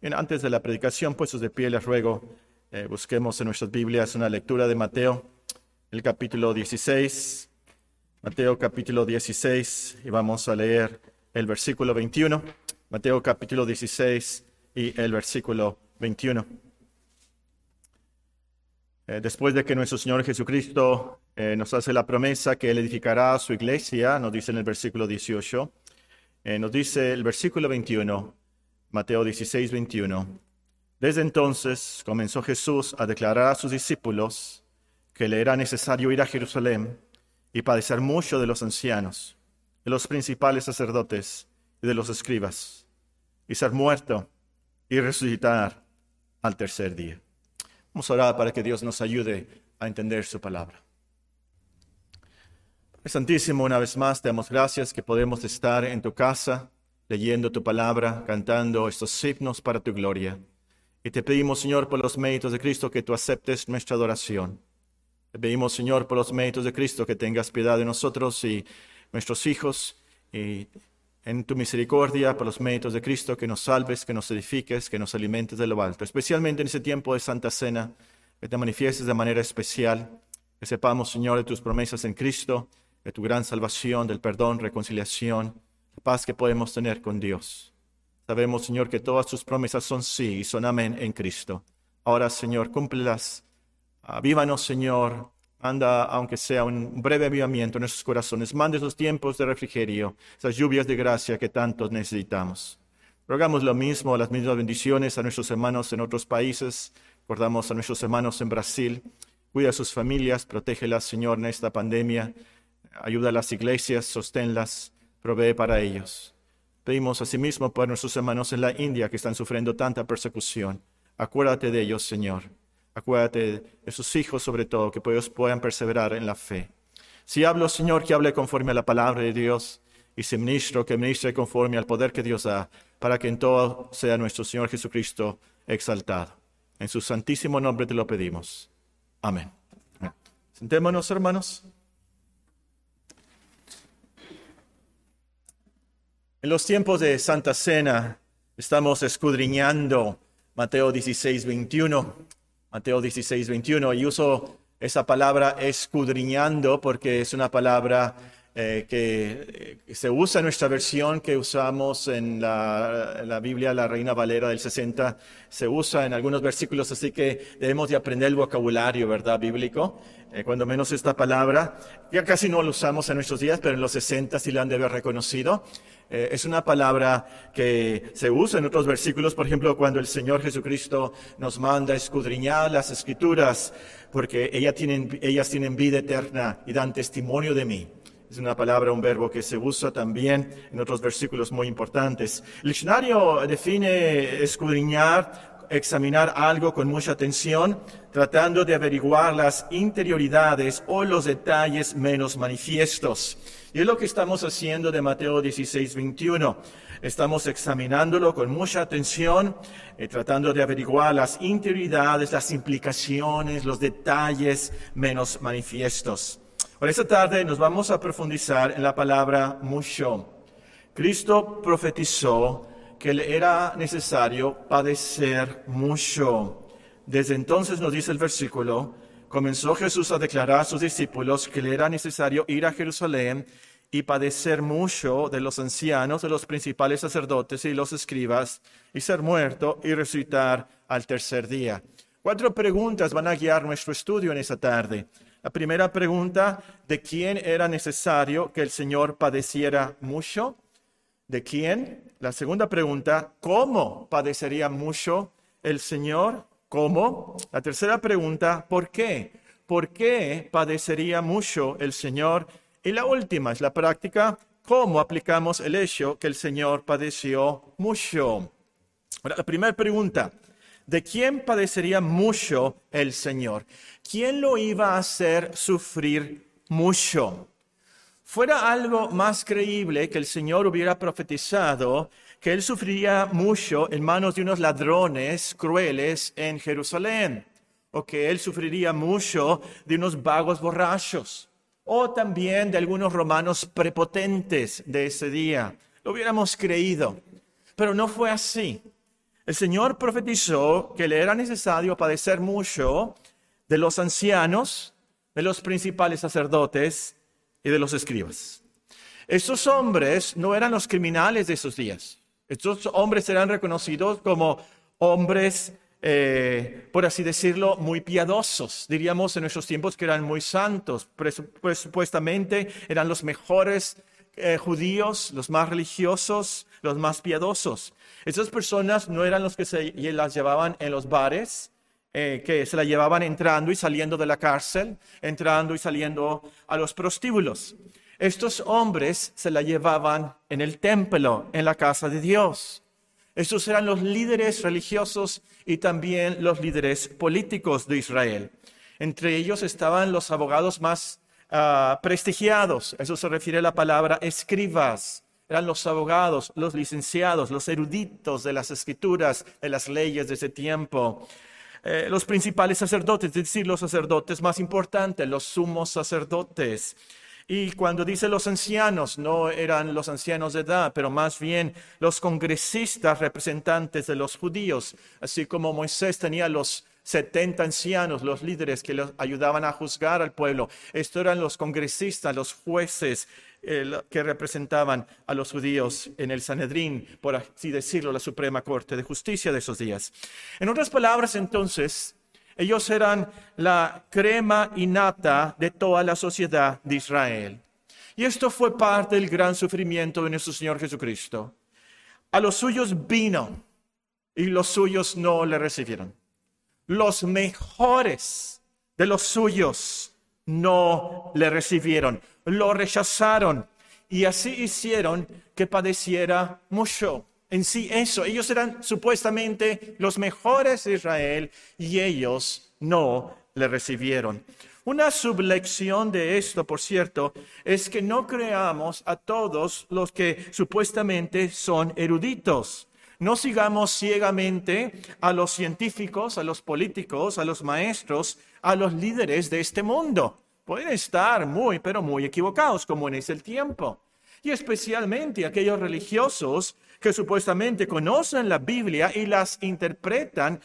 Bien, antes de la predicación, puestos de pie, les ruego, eh, busquemos en nuestras Biblias una lectura de Mateo, el capítulo 16. Mateo capítulo 16, y vamos a leer el versículo 21. Mateo capítulo 16 y el versículo 21. Eh, después de que nuestro Señor Jesucristo eh, nos hace la promesa que Él edificará su iglesia, nos dice en el versículo 18, nos dice el versículo 21, Mateo 16, 21. Desde entonces comenzó Jesús a declarar a sus discípulos que le era necesario ir a Jerusalén y padecer mucho de los ancianos, de los principales sacerdotes y de los escribas, y ser muerto y resucitar al tercer día. Vamos a orar para que Dios nos ayude a entender su palabra. Santísimo, una vez más te damos gracias que podemos estar en tu casa leyendo tu palabra, cantando estos himnos para tu gloria. Y te pedimos, Señor, por los méritos de Cristo, que tú aceptes nuestra adoración. Te pedimos, Señor, por los méritos de Cristo, que tengas piedad de nosotros y nuestros hijos. Y en tu misericordia, por los méritos de Cristo, que nos salves, que nos edifiques, que nos alimentes de lo alto. Especialmente en ese tiempo de Santa Cena, que te manifiestes de manera especial. Que sepamos, Señor, de tus promesas en Cristo, de tu gran salvación, del perdón, reconciliación paz que podemos tener con Dios. Sabemos, Señor, que todas tus promesas son sí y son amén en Cristo. Ahora, Señor, cúmplelas. Avívanos, Señor. Anda, aunque sea un breve avivamiento en nuestros corazones. Mande esos tiempos de refrigerio, esas lluvias de gracia que tanto necesitamos. Rogamos lo mismo, las mismas bendiciones a nuestros hermanos en otros países. Recordamos a nuestros hermanos en Brasil. Cuida a sus familias, protégelas, Señor, en esta pandemia. Ayuda a las iglesias, sosténlas provee para ellos. Pedimos asimismo por nuestros hermanos en la India que están sufriendo tanta persecución. Acuérdate de ellos, Señor. Acuérdate de sus hijos, sobre todo, que ellos puedan perseverar en la fe. Si hablo, Señor, que hable conforme a la palabra de Dios. Y si ministro, que ministre conforme al poder que Dios da, para que en todo sea nuestro Señor Jesucristo exaltado. En su santísimo nombre te lo pedimos. Amén. Sentémonos, hermanos. En los tiempos de Santa Cena estamos escudriñando Mateo 16, 21. Mateo 16, 21. Y uso esa palabra escudriñando porque es una palabra eh, que se usa en nuestra versión que usamos en la, Biblia, la Reina Valera del 60, se usa en algunos versículos, así que debemos de aprender el vocabulario, ¿verdad? Bíblico. Eh, cuando menos esta palabra, ya casi no la usamos en nuestros días, pero en los 60 sí la han de haber reconocido. Eh, es una palabra que se usa en otros versículos, por ejemplo, cuando el Señor Jesucristo nos manda escudriñar las escrituras, porque ellas tienen, ellas tienen vida eterna y dan testimonio de mí. Es una palabra, un verbo que se usa también en otros versículos muy importantes. El diccionario define escudriñar, examinar algo con mucha atención, tratando de averiguar las interioridades o los detalles menos manifiestos. Y es lo que estamos haciendo de Mateo 16, 21. Estamos examinándolo con mucha atención, eh, tratando de averiguar las interioridades, las implicaciones, los detalles menos manifiestos. Por esta tarde nos vamos a profundizar en la palabra mucho. Cristo profetizó que le era necesario padecer mucho. Desde entonces nos dice el versículo, comenzó Jesús a declarar a sus discípulos que le era necesario ir a Jerusalén y padecer mucho de los ancianos, de los principales sacerdotes y los escribas, y ser muerto y resucitar al tercer día. Cuatro preguntas van a guiar nuestro estudio en esta tarde. La primera pregunta, ¿de quién era necesario que el Señor padeciera mucho? ¿De quién? La segunda pregunta, ¿cómo padecería mucho el Señor? ¿Cómo? La tercera pregunta, ¿por qué? ¿Por qué padecería mucho el Señor? Y la última es la práctica, ¿cómo aplicamos el hecho que el Señor padeció mucho? la primera pregunta, ¿de quién padecería mucho el Señor? ¿Quién lo iba a hacer sufrir mucho? Fuera algo más creíble que el Señor hubiera profetizado que él sufriría mucho en manos de unos ladrones crueles en Jerusalén, o que él sufriría mucho de unos vagos borrachos, o también de algunos romanos prepotentes de ese día. Lo hubiéramos creído, pero no fue así. El Señor profetizó que le era necesario padecer mucho de los ancianos, de los principales sacerdotes y de los escribas. Estos hombres no eran los criminales de esos días. Estos hombres eran reconocidos como hombres, eh, por así decirlo, muy piadosos. Diríamos en nuestros tiempos que eran muy santos. Presupuestamente eran los mejores eh, judíos, los más religiosos, los más piadosos. Esas personas no eran los que se las llevaban en los bares, eh, que se la llevaban entrando y saliendo de la cárcel, entrando y saliendo a los prostíbulos. Estos hombres se la llevaban en el templo, en la casa de Dios. Estos eran los líderes religiosos y también los líderes políticos de Israel. Entre ellos estaban los abogados más uh, prestigiados. Eso se refiere a la palabra escribas. Eran los abogados, los licenciados, los eruditos de las escrituras, de las leyes de ese tiempo. Eh, los principales sacerdotes, es decir, los sacerdotes más importantes, los sumos sacerdotes. Y cuando dice los ancianos, no eran los ancianos de edad, pero más bien los congresistas representantes de los judíos, así como Moisés tenía los 70 ancianos, los líderes que los ayudaban a juzgar al pueblo. Estos eran los congresistas, los jueces eh, que representaban a los judíos en el Sanedrín, por así decirlo, la Suprema Corte de Justicia de esos días. En otras palabras, entonces, ellos eran la crema innata de toda la sociedad de Israel. Y esto fue parte del gran sufrimiento de nuestro Señor Jesucristo. A los suyos vino y los suyos no le recibieron los mejores de los suyos no le recibieron, lo rechazaron y así hicieron que padeciera mucho. En sí eso, ellos eran supuestamente los mejores de Israel y ellos no le recibieron. Una sublección de esto, por cierto, es que no creamos a todos los que supuestamente son eruditos. No sigamos ciegamente a los científicos, a los políticos, a los maestros, a los líderes de este mundo. Pueden estar muy, pero muy equivocados, como en ese tiempo. Y especialmente aquellos religiosos que supuestamente conocen la Biblia y las interpretan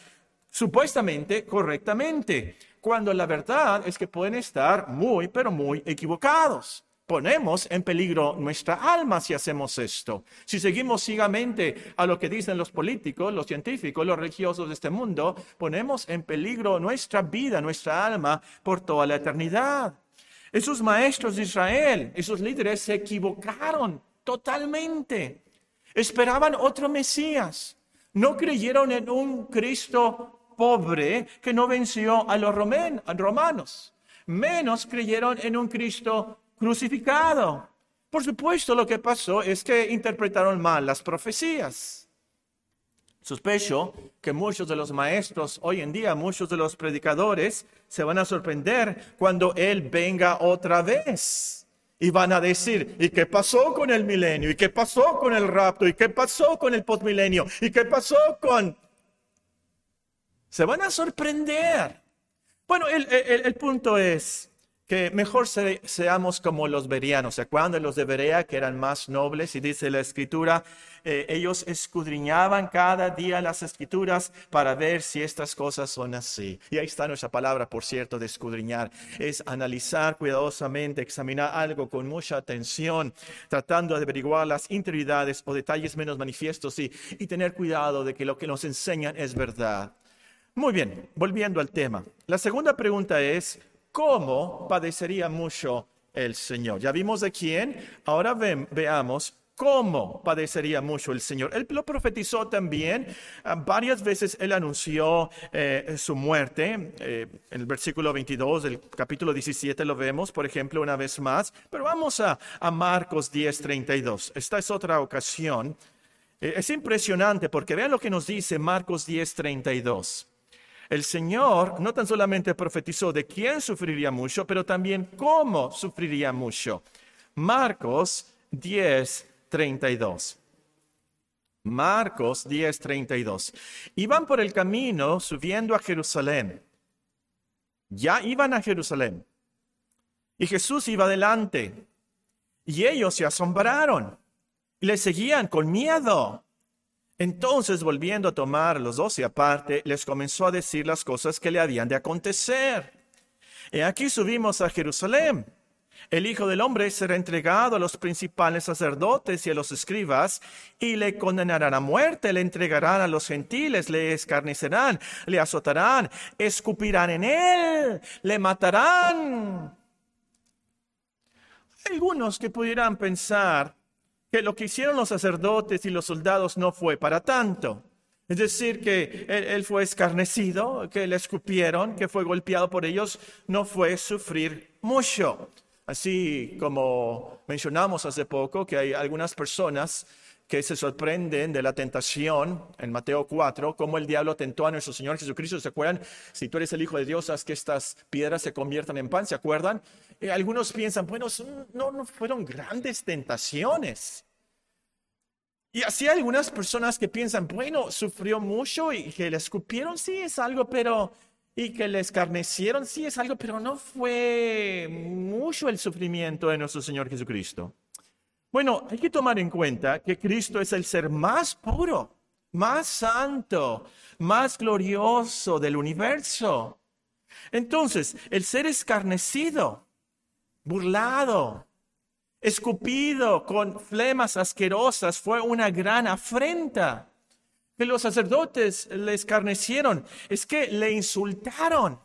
supuestamente correctamente, cuando la verdad es que pueden estar muy, pero muy equivocados ponemos en peligro nuestra alma si hacemos esto. Si seguimos ciegamente a lo que dicen los políticos, los científicos, los religiosos de este mundo, ponemos en peligro nuestra vida, nuestra alma por toda la eternidad. Esos maestros de Israel, esos líderes se equivocaron totalmente. Esperaban otro Mesías. No creyeron en un Cristo pobre que no venció a los romanos. Menos creyeron en un Cristo crucificado. Por supuesto, lo que pasó es que interpretaron mal las profecías. Sospecho que muchos de los maestros hoy en día, muchos de los predicadores, se van a sorprender cuando Él venga otra vez. Y van a decir, ¿y qué pasó con el milenio? ¿Y qué pasó con el rapto? ¿Y qué pasó con el postmilenio? ¿Y qué pasó con... Se van a sorprender. Bueno, el, el punto es, que mejor seamos como los berianos. ¿Se acuerdan de los de Berea que eran más nobles? Y dice la escritura, eh, ellos escudriñaban cada día las escrituras para ver si estas cosas son así. Y ahí está nuestra palabra, por cierto, de escudriñar. Es analizar cuidadosamente, examinar algo con mucha atención, tratando de averiguar las interioridades o detalles menos manifiestos y tener cuidado de que lo que nos enseñan es verdad. Muy bien, volviendo al tema. La segunda pregunta es, cómo padecería mucho el Señor. Ya vimos de quién, ahora veamos cómo padecería mucho el Señor. Él lo profetizó también, ah, varias veces él anunció eh, su muerte. Eh, en el versículo 22 del capítulo 17 lo vemos, por ejemplo, una vez más. Pero vamos a, Marcos 10, 32. Esta es otra ocasión. Eh, es impresionante porque vean lo que nos dice Marcos 10, 32. El Señor no tan solamente profetizó de quién sufriría mucho, pero también cómo sufriría mucho. Marcos 10, 32. Marcos 10, 32. Iban por el camino subiendo a Jerusalén. Ya iban a Jerusalén. Y Jesús iba adelante. Y ellos se asombraron y le seguían con miedo. Entonces, volviendo a tomar los doce aparte, les comenzó a decir las cosas que le habían de acontecer. Y aquí subimos a Jerusalén. El Hijo del Hombre será entregado a los principales sacerdotes y a los escribas, y le condenarán a muerte, le entregarán a los gentiles, le escarnecerán, le azotarán, escupirán en él, le matarán. Algunos que pudieran pensar que lo que hicieron los sacerdotes y los soldados no fue para tanto. Es decir, que él, fue escarnecido, que le escupieron, que fue golpeado por ellos, no fue sufrir mucho. Así como mencionamos hace poco que hay algunas personas que se sorprenden de la tentación en Mateo 4, como el diablo tentó a nuestro Señor Jesucristo. ¿Se acuerdan? Si tú eres el Hijo de Dios, haz que estas piedras se conviertan en pan. ¿Se acuerdan? Eh, algunos piensan, bueno, no, no fueron grandes tentaciones. Y así algunas personas que piensan, bueno, sufrió mucho y que le escupieron, sí, es algo, pero... Y que le escarnecieron, sí, es algo, pero no fue mucho el sufrimiento de nuestro Señor Jesucristo. Bueno, hay que tomar en cuenta que Cristo es el ser más puro, más santo, más glorioso del universo. Entonces, el ser escarnecido burlado, escupido con flemas asquerosas, fue una gran afrenta. Que los sacerdotes le escarnecieron, es que le insultaron,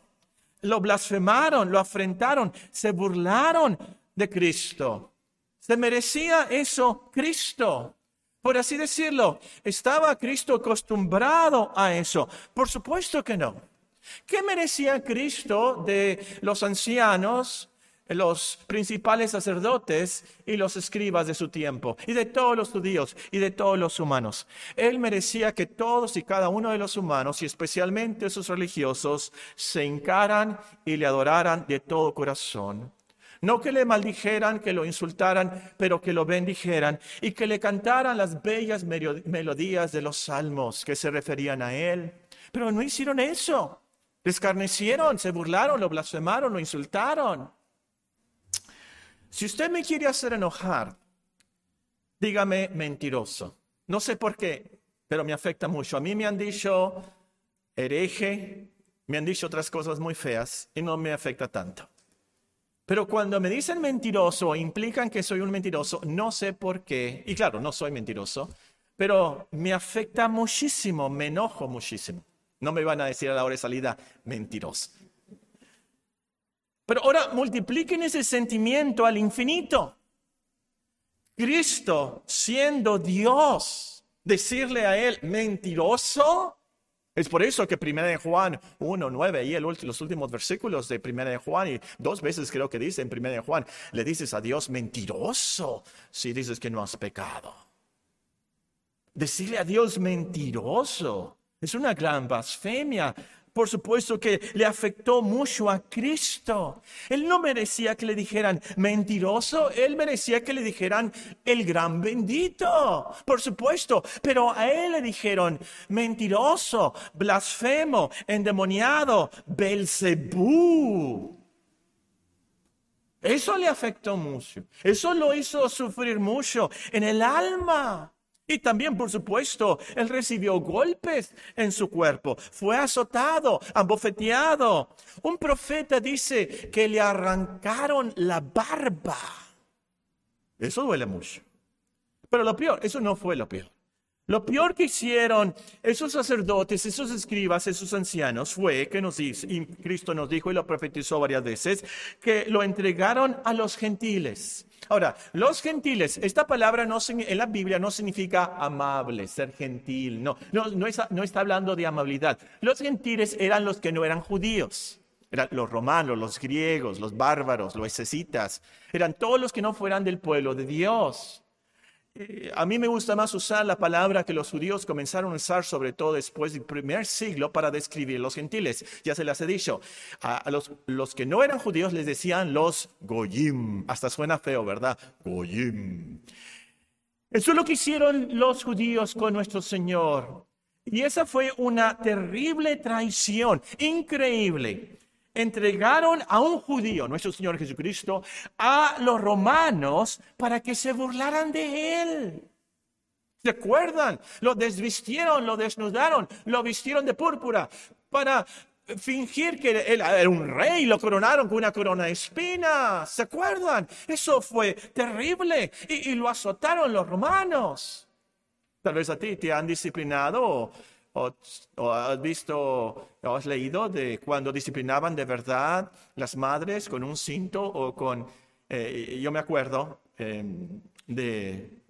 lo blasfemaron, lo afrentaron, se burlaron de Cristo. Se merecía eso Cristo. Por así decirlo, ¿estaba Cristo acostumbrado a eso? Por supuesto que no. ¿Qué merecía Cristo de los ancianos, los principales sacerdotes y los escribas de su tiempo, y de todos los judíos y de todos los humanos. Él merecía que todos y cada uno de los humanos, y especialmente sus religiosos, se encaran y le adoraran de todo corazón. No que le maldijeran, que lo insultaran, pero que lo bendijeran y que le cantaran las bellas melodías de los salmos que se referían a él. Pero no hicieron eso. Le escarnecieron, se burlaron, lo blasfemaron, lo insultaron. Si usted me quiere hacer enojar, dígame mentiroso. No sé por qué, pero me afecta mucho. A mí me han dicho hereje, me han dicho otras cosas muy feas y no me afecta tanto. Pero cuando me dicen mentiroso, implican que soy un mentiroso, no sé por qué. Y claro, no soy mentiroso, pero me afecta muchísimo, me enojo muchísimo. No me van a decir a la hora de salida mentiroso. Pero ahora multipliquen ese sentimiento al infinito. Cristo, siendo Dios, decirle a él, mentiroso. Es por eso que Primera de Juan 1, 9 y los últimos versículos de Primera de Juan, y dos veces creo que dice en Primera de Juan, le dices a Dios mentiroso si dices que no has pecado. Decirle a Dios mentiroso es una gran blasfemia por supuesto que le afectó mucho a Cristo. Él no merecía que le dijeran mentiroso, él merecía que le dijeran el gran bendito, por supuesto. Pero a él le dijeron mentiroso, blasfemo, endemoniado, Belzebú. Eso le afectó mucho. Eso lo hizo sufrir mucho en el alma. Y también, por supuesto, él recibió golpes en su cuerpo, fue azotado, abofeteado. Un profeta dice que le arrancaron la barba. Eso duele mucho. Pero lo peor, eso no fue lo peor. Lo peor que hicieron esos sacerdotes, esos escribas, esos ancianos fue que nos dice, y Cristo nos dijo y lo profetizó varias veces, que lo entregaron a los gentiles. Ahora, los gentiles, esta palabra no, en la Biblia no significa amable, ser gentil, no, no, no está hablando de amabilidad. Los gentiles eran los que no eran judíos. Eran los romanos, los griegos, los bárbaros, los escitas. Eran todos los que no fueran del pueblo de Dios. Eh, a mí me gusta más usar la palabra que los judíos comenzaron a usar, sobre todo después del primer siglo, para describir los gentiles. Ya se las he dicho. A, los, los, que no eran judíos les decían los goyim. Hasta suena feo, ¿verdad? Goyim. Eso es lo que hicieron los judíos con nuestro Señor. Y esa fue una terrible traición, increíble entregaron a un judío, nuestro Señor Jesucristo, a los romanos para que se burlaran de él. ¿Se acuerdan? Lo desvistieron, lo desnudaron, lo vistieron de púrpura para fingir que él era un rey, lo coronaron con una corona de espinas. ¿Se acuerdan? Eso fue terrible y, lo azotaron los romanos. Tal vez a ti te han disciplinado o, has visto o has leído de cuando disciplinaban de verdad las madres con un cinto o con, eh, yo me acuerdo em, de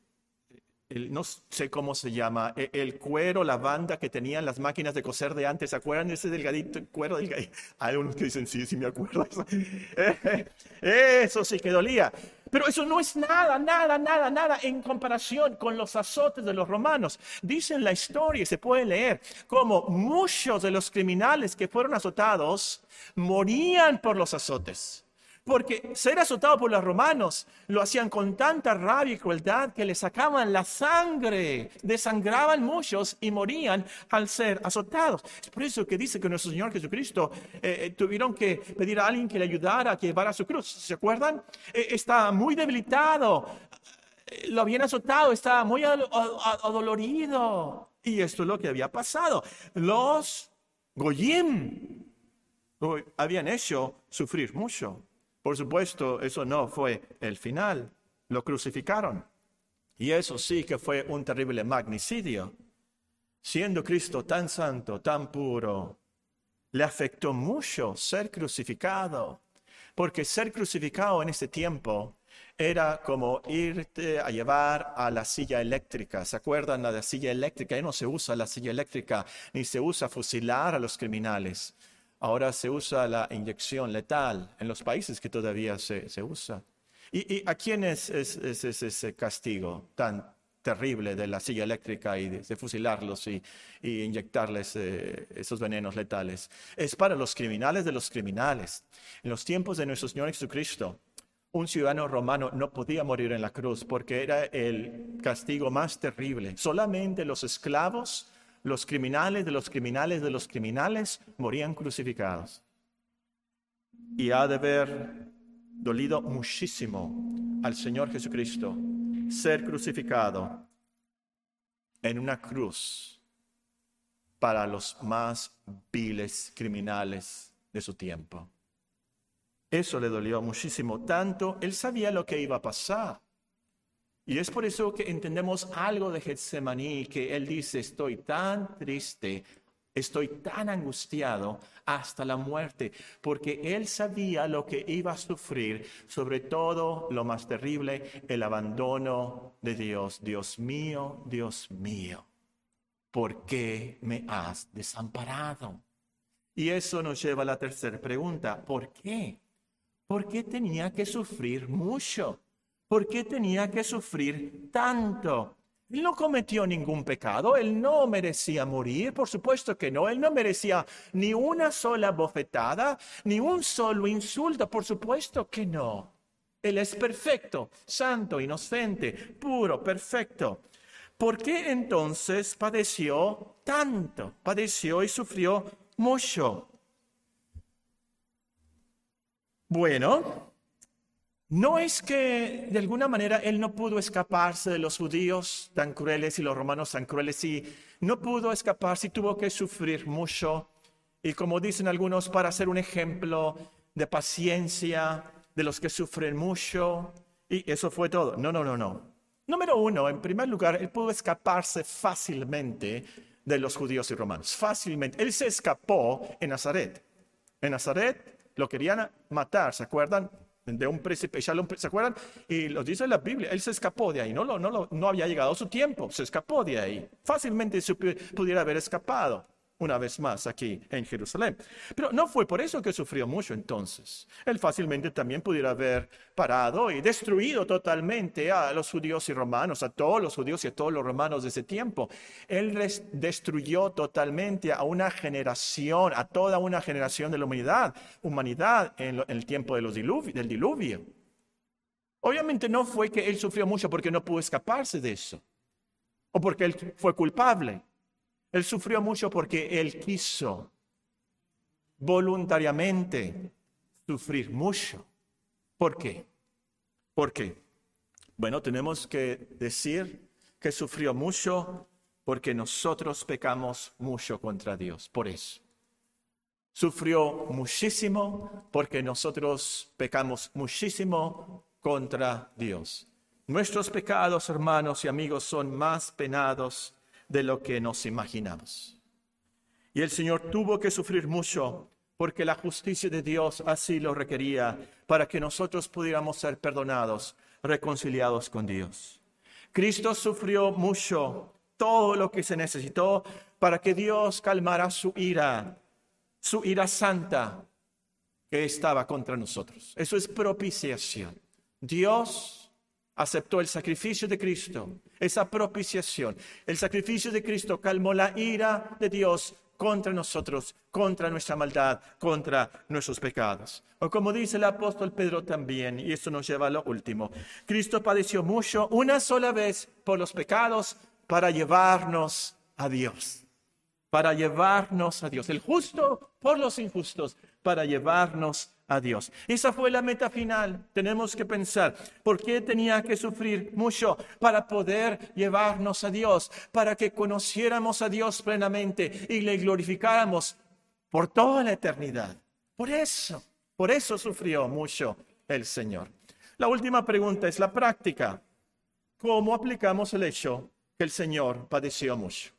no sé cómo se llama, e, el, cuero, la banda que tenían las máquinas de coser de antes, ¿se acuerdan de ese delgadito cuero delgadito? Hay unos que dicen, sí, sí me acuerdo. Eso sí que dolía. Pero eso no es nada, nada, nada, nada en comparación con los azotes de los romanos. Dicen la historia, se puede leer, como muchos de los criminales que fueron azotados morían por los azotes. Porque ser azotado por los romanos lo hacían con tanta rabia y crueldad que le sacaban la sangre, desangraban muchos y morían al ser azotados. Es por eso que dice que nuestro Señor Jesucristo eh, eh, tuvieron que pedir a alguien que le ayudara a llevar su cruz. ¿Se acuerdan? Eh, muy debilitado, lo habían azotado, estaba muy adolorido. Y esto es lo que había pasado. Los Goyim habían hecho sufrir mucho. Por supuesto, eso no fue el final. Lo crucificaron. Y eso sí que fue un terrible magnicidio. Siendo Cristo tan santo, tan puro, le afectó mucho ser crucificado. Porque ser crucificado en ese tiempo era como irte a llevar a la silla eléctrica. ¿Se acuerdan de la silla eléctrica? Ya no se usa la silla eléctrica, ni se usa fusilar a los criminales. Ahora se usa la inyección letal en los países que todavía se, usa. ¿Y, a quién es, ese castigo tan terrible de la silla eléctrica y de, fusilarlos y, inyectarles eh, esos venenos letales? Es para los criminales de los criminales. En los tiempos de nuestro Señor Jesucristo, un ciudadano romano no podía morir en la cruz porque era el castigo más terrible. Solamente los esclavos los criminales de los criminales de los criminales morían crucificados. Y ha de haber dolido muchísimo al Señor Jesucristo ser crucificado en una cruz para los más viles criminales de su tiempo. Eso le dolió muchísimo, tanto él sabía lo que iba a pasar. Y es por eso que entendemos algo de Getsemaní, que él dice, estoy tan triste, estoy tan angustiado hasta la muerte, porque él sabía lo que iba a sufrir, sobre todo lo más terrible, el abandono de Dios. Dios mío, Dios mío, ¿por qué me has desamparado? Y eso nos lleva a la tercera pregunta, ¿por qué? ¿Por qué tenía que sufrir mucho? ¿Por qué tenía que sufrir tanto? Él no cometió ningún pecado, él no merecía morir, por supuesto que no, él no merecía ni una sola bofetada, ni un solo insulto, por supuesto que no. Él es perfecto, santo, inocente, puro, perfecto. ¿Por qué entonces padeció tanto? Padeció y sufrió mucho. Bueno, no es que de alguna manera él no pudo escaparse de los judíos tan crueles y los romanos tan crueles y no pudo escaparse y tuvo que sufrir mucho. Y como dicen algunos, para ser un ejemplo de paciencia de los que sufren mucho. Y eso fue todo. No, no, no, no. Número uno, en primer lugar, él pudo escaparse fácilmente de los judíos y romanos. Fácilmente. Él se escapó en Nazaret. En Nazaret lo querían matar, ¿se acuerdan? De un príncipe, ¿se acuerdan? Y lo dice la Biblia, él se escapó de ahí, no, no, no, no había llegado su tiempo, se escapó de ahí. Fácilmente se pudiera haber escapado una vez más aquí en Jerusalén. Pero no fue por eso que sufrió mucho entonces. Él fácilmente también pudiera haber parado y destruido totalmente a los judíos y romanos, a todos los judíos y a todos los romanos de ese tiempo. Él destruyó totalmente a una generación, a toda una generación de la humanidad, humanidad en, el tiempo de los del diluvio. Obviamente no fue que él sufrió mucho porque no pudo escaparse de eso, o porque él fue culpable. Él sufrió mucho porque él quiso voluntariamente sufrir mucho. ¿Por qué? ¿Por qué? Bueno, tenemos que decir que sufrió mucho porque nosotros pecamos mucho contra Dios. Por eso. Sufrió muchísimo porque nosotros pecamos muchísimo contra Dios. Nuestros pecados, hermanos y amigos, son más penados de lo que nos imaginamos. Y el Señor tuvo que sufrir mucho porque la justicia de Dios así lo requería para que nosotros pudiéramos ser perdonados, reconciliados con Dios. Cristo sufrió mucho, todo lo que se necesitó para que Dios calmara su ira, su ira santa que estaba contra nosotros. Eso es propiciación. Dios aceptó el sacrificio de Cristo, esa propiciación. El sacrificio de Cristo calmó la ira de Dios contra nosotros, contra nuestra maldad, contra nuestros pecados. O como dice el apóstol Pedro también, y esto nos lleva a lo último, Cristo padeció mucho una sola vez por los pecados para llevarnos a Dios, para llevarnos a Dios, el justo por los injustos, para llevarnos a Dios. Esa fue la meta final. Tenemos que pensar, ¿por qué tenía que sufrir mucho para poder llevarnos a Dios? Para que conociéramos a Dios plenamente y le glorificáramos por toda la eternidad. Por eso, por eso sufrió mucho el Señor. La última pregunta es la práctica. ¿Cómo aplicamos el hecho que el Señor padeció mucho?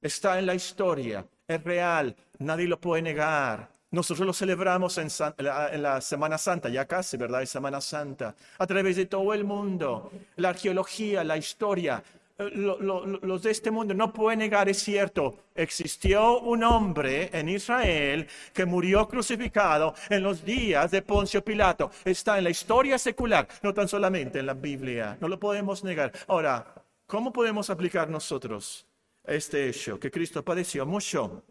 Está en la historia, es real, nadie lo puede negar. Nosotros lo celebramos en, la, Semana Santa, ya casi, ¿verdad? Es Semana Santa, a través de todo el mundo. La arqueología, la historia, eh, los de este mundo no pueden negar, es cierto, existió un hombre en Israel que murió crucificado en los días de Poncio Pilato. Está en la historia secular, no tan solamente en la Biblia, no lo podemos negar. Ahora, ¿cómo podemos aplicar nosotros este hecho? Que Cristo padeció mucho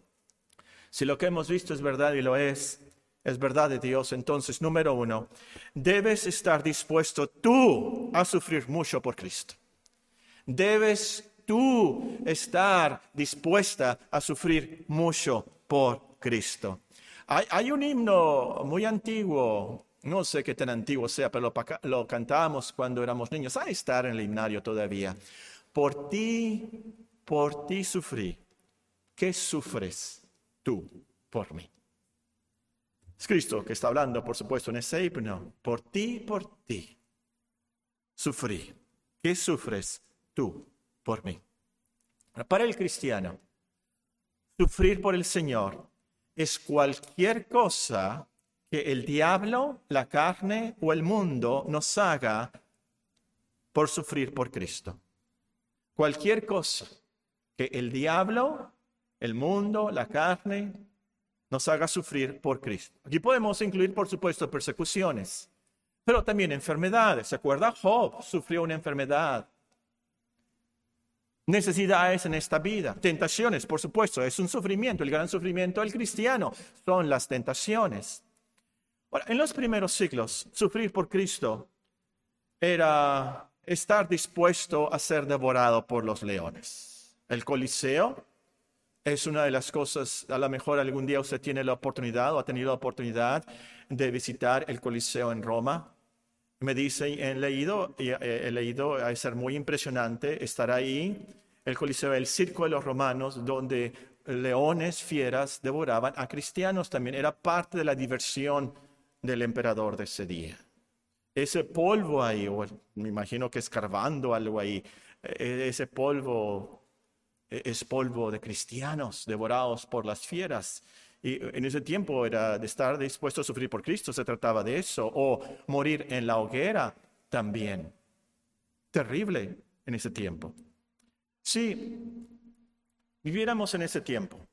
si lo que hemos visto es verdad y lo es, es verdad de Dios, entonces, número uno, debes estar dispuesto tú a sufrir mucho por Cristo. Debes tú estar dispuesta a sufrir mucho por Cristo. Hay, un himno muy antiguo, no sé qué tan antiguo sea, pero lo, lo cantábamos cuando éramos niños. Hay estar en el himnario todavía. Por ti, por ti sufrí. ¿Qué sufres? Tú por mí. Es Cristo que está hablando, por supuesto, en ese himno. Por ti, por ti. Sufrí. ¿Qué sufres tú por mí? Para el cristiano, sufrir por el Señor es cualquier cosa que el diablo, la carne o el mundo nos haga por sufrir por Cristo. Cualquier cosa que el diablo, el mundo, la carne, nos haga sufrir por Cristo. Aquí podemos incluir, por supuesto, persecuciones, pero también enfermedades. ¿Se acuerda? Job sufrió una enfermedad. Necesidades en esta vida, tentaciones, por supuesto, es un sufrimiento. El gran sufrimiento del cristiano son las tentaciones. Ahora, en los primeros siglos, sufrir por Cristo era estar dispuesto a ser devorado por los leones. El Coliseo es una de las cosas, a lo mejor algún día usted tiene la oportunidad o ha tenido la oportunidad de visitar el Coliseo en Roma. Me dice, he leído, eh, he leído, a ser muy impresionante estar ahí. El Coliseo, el circo de los romanos, donde leones fieras devoraban a cristianos también. Era parte de la diversión del emperador de ese día. Ese polvo ahí, me imagino que escarbando algo ahí, e-, ese polvo es polvo de cristianos devorados por las fieras. Y en ese tiempo era de estar dispuesto a sufrir por Cristo, se trataba de eso, o morir en la hoguera también. Terrible en ese tiempo. Si viviéramos en ese tiempo,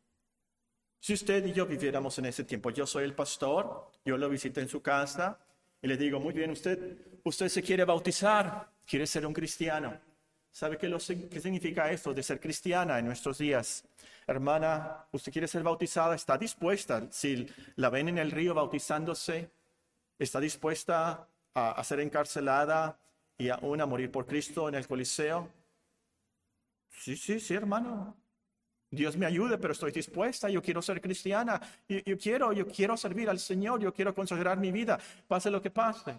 si usted y yo viviéramos en ese tiempo, yo soy el pastor, yo lo visito en su casa y le digo, muy bien, usted, usted se quiere bautizar, quiere ser un cristiano. ¿Sabe qué, significa esto de ser cristiana en nuestros días? Hermana, ¿usted quiere ser bautizada? ¿Está dispuesta? Si la ven en el río bautizándose, ¿está dispuesta a, ser encarcelada y aún a morir por Cristo en el Coliseo? Sí, sí, sí, hermano. Dios me ayude, pero estoy dispuesta. Yo quiero ser cristiana. Yo, yo quiero, yo quiero servir al Señor. Yo quiero consagrar mi vida, pase lo que pase.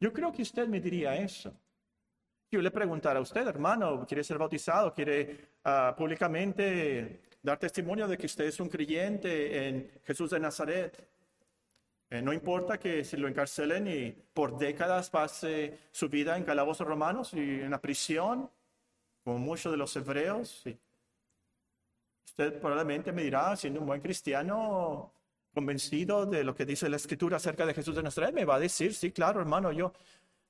Yo creo que usted me diría eso. Yo le preguntara a usted, hermano, ¿quiere ser bautizado? ¿Quiere ah, públicamente dar testimonio de que usted es un creyente en Jesús de Nazaret? Eh, no importa que se lo encarcelen y por décadas pase su vida en calabozos romanos y en la prisión, como muchos de los hebreos. Usted probablemente me dirá, siendo un buen cristiano, convencido de lo que dice la escritura acerca de Jesús de Nazaret, me va a decir, sí, claro, hermano, yo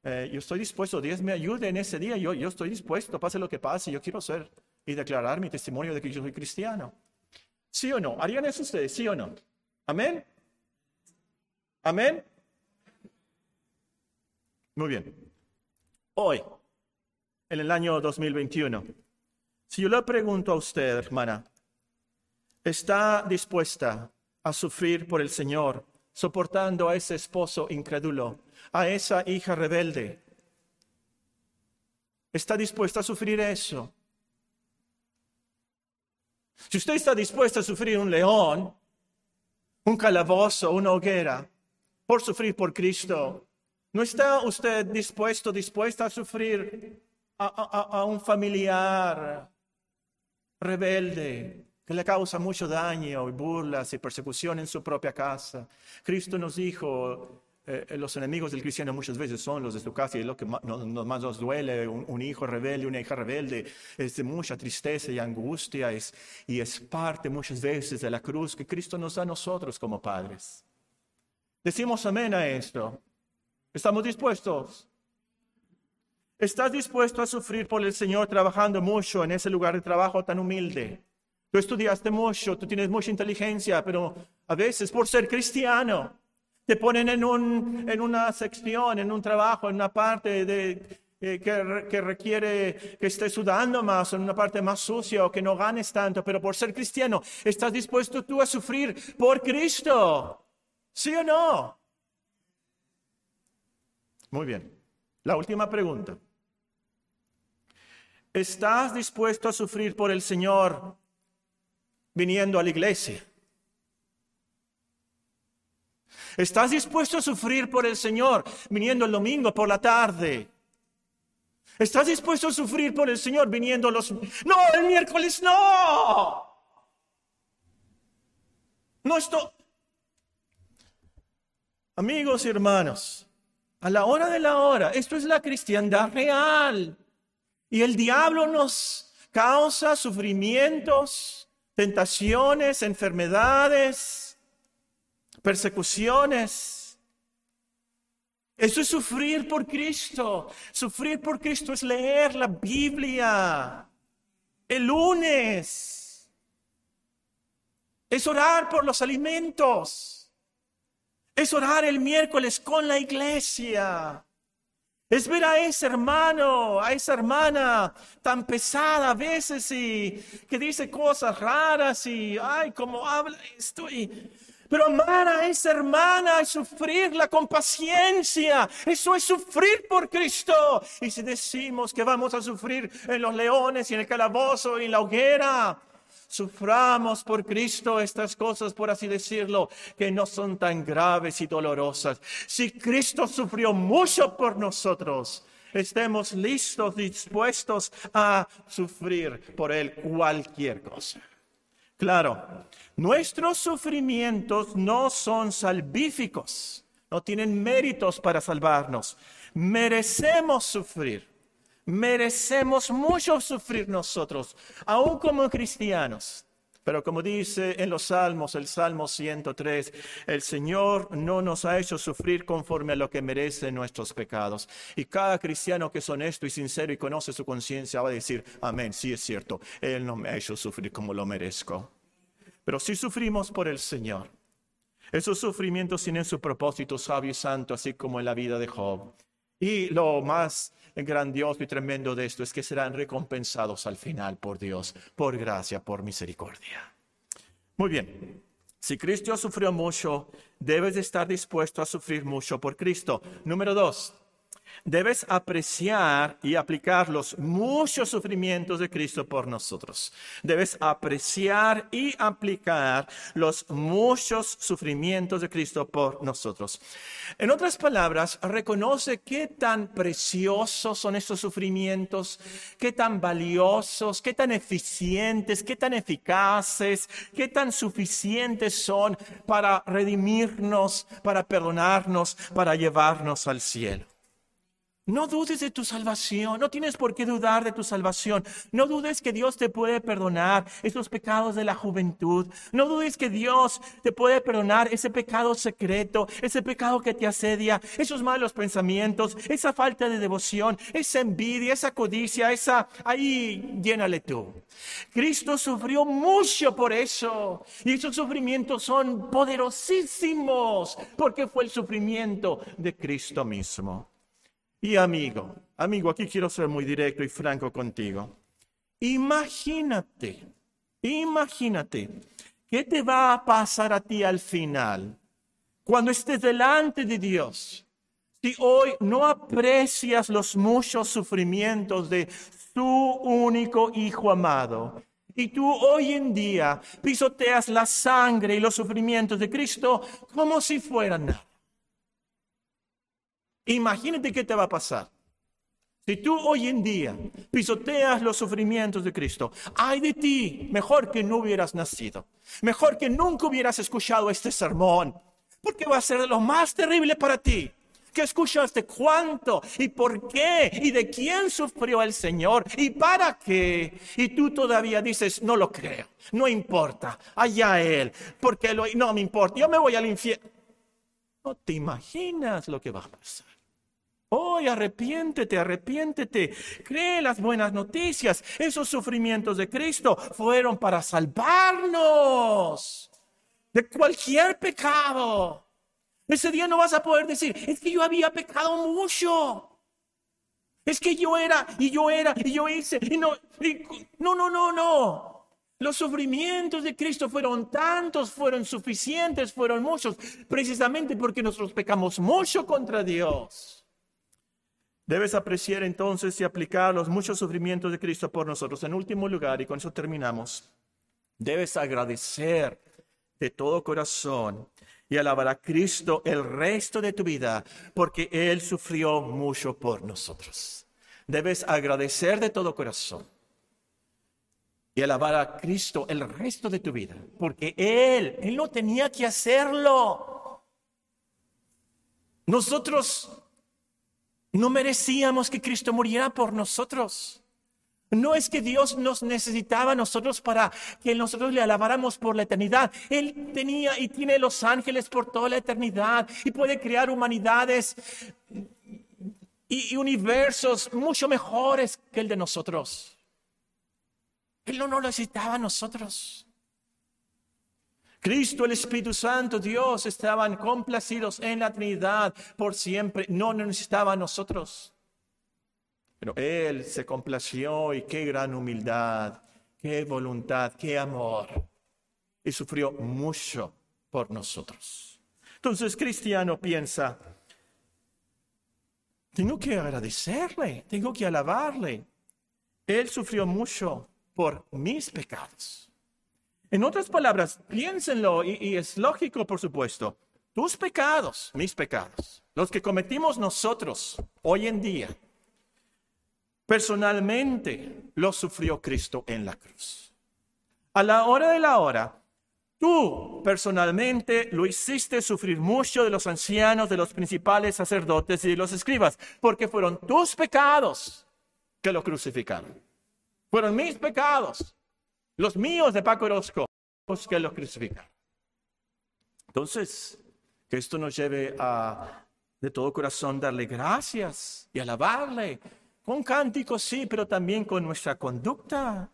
eh, yo estoy dispuesto, Dios me ayude en ese día, yo, yo estoy dispuesto, pase lo que pase, yo quiero ser y declarar mi testimonio de que yo soy cristiano. ¿Sí o no? ¿Harían eso ustedes? ¿Sí o no? Amén. Amén. Muy bien. Hoy, en el año 2021, si yo le pregunto a usted, hermana, ¿está dispuesta a sufrir por el Señor, soportando a ese esposo incrédulo a esa hija rebelde. ¿Está dispuesta a sufrir eso? Si usted está dispuesta a sufrir un león, un calabozo, una hoguera, por sufrir por Cristo, ¿no está usted dispuesto, dispuesta a sufrir a, un familiar rebelde que le causa mucho daño y burlas y persecución en su propia casa? Cristo nos dijo, eh, eh, los enemigos del cristiano muchas veces son los de su casa y es lo que más, nos duele, un, hijo rebelde, una hija rebelde, es de mucha tristeza y angustia y es parte muchas veces de la cruz que Cristo nos da a nosotros como padres. Decimos amén a esto. ¿Estamos dispuestos? ¿Estás dispuesto a sufrir por el Señor trabajando mucho en ese lugar de trabajo tan humilde? Tú estudiaste mucho, tú tienes mucha inteligencia, pero a veces por ser cristiano, te ponen en, un, en una sección, en un trabajo, en una parte eh, que, que, requiere que estés sudando más, en una parte más sucia o que no ganes tanto, pero por ser cristiano, ¿estás dispuesto tú a sufrir por Cristo? ¿Sí o no? Muy bien. La última pregunta. ¿Estás dispuesto a sufrir por el Señor viniendo a la iglesia? ¿Estás dispuesto a sufrir por el Señor viniendo el domingo por la tarde? ¿Estás dispuesto a sufrir por el Señor viniendo los... No, el miércoles no. No estoy... Amigos y hermanos, a la hora de la hora, esto es la cristiandad real. Y el diablo nos causa sufrimientos, tentaciones, enfermedades persecuciones. Eso es sufrir por Cristo. Sufrir por Cristo es leer la Biblia el lunes. Es orar por los alimentos. Es orar el miércoles con la iglesia. Es ver a ese hermano, a esa hermana tan pesada a veces y que dice cosas raras y, ay, cómo habla esto. Y pero amar a esa hermana es sufrirla con paciencia. Eso es sufrir por Cristo. Y si decimos que vamos a sufrir en los leones y en el calabozo y en la hoguera, suframos por Cristo estas cosas, por así decirlo, que no son tan graves y dolorosas. Si Cristo sufrió mucho por nosotros, estemos listos, dispuestos a sufrir por Él cualquier cosa. Claro, nuestros sufrimientos no son salvíficos, no tienen méritos para salvarnos. Merecemos sufrir, merecemos mucho sufrir nosotros, aún como cristianos. Pero como dice en los Salmos, el Salmo 103, el Señor no nos ha hecho sufrir conforme a lo que merecen nuestros pecados. Y cada cristiano que es honesto y sincero y conoce su conciencia va a decir, amén, sí es cierto, Él no me ha hecho sufrir como lo merezco. Pero si sufrimos por el Señor, esos sufrimientos tienen su propósito sabio y santo, así como en la vida de Job. Y lo más grandioso y tremendo de esto es que serán recompensados al final por Dios, por gracia, por misericordia. Muy bien, si Cristo sufrió mucho, debes estar dispuesto a sufrir mucho por Cristo. Número dos, debes apreciar y aplicar los muchos sufrimientos de Cristo por nosotros. Debes apreciar y aplicar los muchos sufrimientos de Cristo por nosotros. En otras palabras, reconoce qué tan preciosos son estos sufrimientos, qué tan valiosos, qué tan eficientes, qué tan eficaces, qué tan suficientes son para redimirnos, para perdonarnos, para llevarnos al cielo. No dudes de tu salvación, no tienes por qué dudar de tu salvación. No dudes que Dios te puede perdonar esos pecados de la juventud. No dudes que Dios te puede perdonar ese pecado secreto, ese pecado que te asedia, esos malos pensamientos, esa falta de devoción, esa envidia, esa codicia, esa... Ahí llénale tú. Cristo sufrió mucho por eso. Y esos sufrimientos son poderosísimos porque fue el sufrimiento de Cristo mismo. Y amigo, amigo, aquí quiero ser muy directo y franco contigo. Imagínate, imagínate, ¿qué te va a pasar a ti al final? Cuando estés delante de Dios, si hoy no aprecias los muchos sufrimientos de tu único Hijo amado, y tú hoy en día pisoteas la sangre y los sufrimientos de Cristo como si fueran nada. Imagínate qué te va a pasar. Si tú hoy en día pisoteas los sufrimientos de Cristo, ay de ti, mejor que no hubieras nacido, mejor que nunca hubieras escuchado este sermón, porque va a ser lo más terrible para ti. Que escuchaste cuánto y por qué y de quién sufrió el Señor y para qué. Y tú todavía dices, no lo creo, no importa, allá Él, porque lo, no me importa, yo me voy al infierno. No te imaginas lo que va a pasar. Hoy arrepiéntete, arrepiéntete. Cree las buenas noticias. Esos sufrimientos de Cristo fueron para salvarnos de cualquier pecado. Ese día no vas a poder decir, es que yo había pecado mucho. Es que yo era y yo era y yo hice y no, no, no, no, no. Los sufrimientos de Cristo fueron tantos, fueron suficientes, fueron muchos, precisamente porque nosotros pecamos mucho contra Dios. Debes apreciar entonces y aplicar los muchos sufrimientos de Cristo por nosotros. En último lugar, y con eso terminamos, debes agradecer de todo corazón y alabar a Cristo el resto de tu vida, porque Él sufrió mucho por nosotros. Debes agradecer de todo corazón y alabar a Cristo el resto de tu vida, porque Él, Él no tenía que hacerlo. Nosotros no merecíamos que Cristo muriera por nosotros. No es que Dios nos necesitaba a nosotros para que nosotros le alabáramos por la eternidad. Él tenía y tiene los ángeles por toda la eternidad y puede crear humanidades y, universos mucho mejores que el de nosotros. Él no nos necesitaba a nosotros. Cristo, el Espíritu Santo, Dios estaban complacidos en la Trinidad por siempre. No necesitaba a nosotros. Pero Él se complació y qué gran humildad, qué voluntad, qué amor. Y sufrió mucho por nosotros. Entonces, cristiano piensa, tengo que agradecerle, tengo que alabarle. Él sufrió mucho por mis pecados. En otras palabras, piénsenlo, y, es lógico, por supuesto, tus pecados, mis pecados, los que cometimos nosotros hoy en día, personalmente los sufrió Cristo en la cruz. A la hora de la hora, tú personalmente lo hiciste sufrir mucho de los ancianos, de los principales sacerdotes y de los escribas, porque fueron tus pecados que lo crucificaron. Fueron mis pecados los míos de Paco Orozco, los que los crucifican. Entonces, que esto nos lleve a de todo corazón darle gracias y alabarle, con cánticos sí, pero también con nuestra conducta,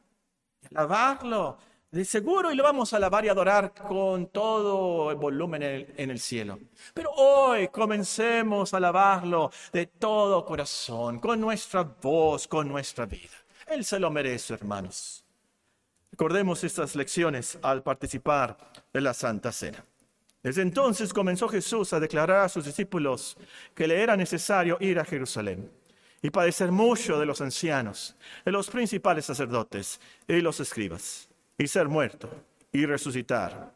alabarlo. De seguro y lo vamos a alabar y adorar con todo el volumen en el, en el cielo. Pero hoy comencemos a alabarlo de todo corazón, con nuestra voz, con nuestra vida. Él se lo merece, hermanos. Recordemos estas lecciones al participar de la Santa Cena. Desde entonces comenzó Jesús a declarar a sus discípulos que le era necesario ir a Jerusalén y padecer mucho de los ancianos, de los principales sacerdotes y los escribas, y ser muerto y resucitar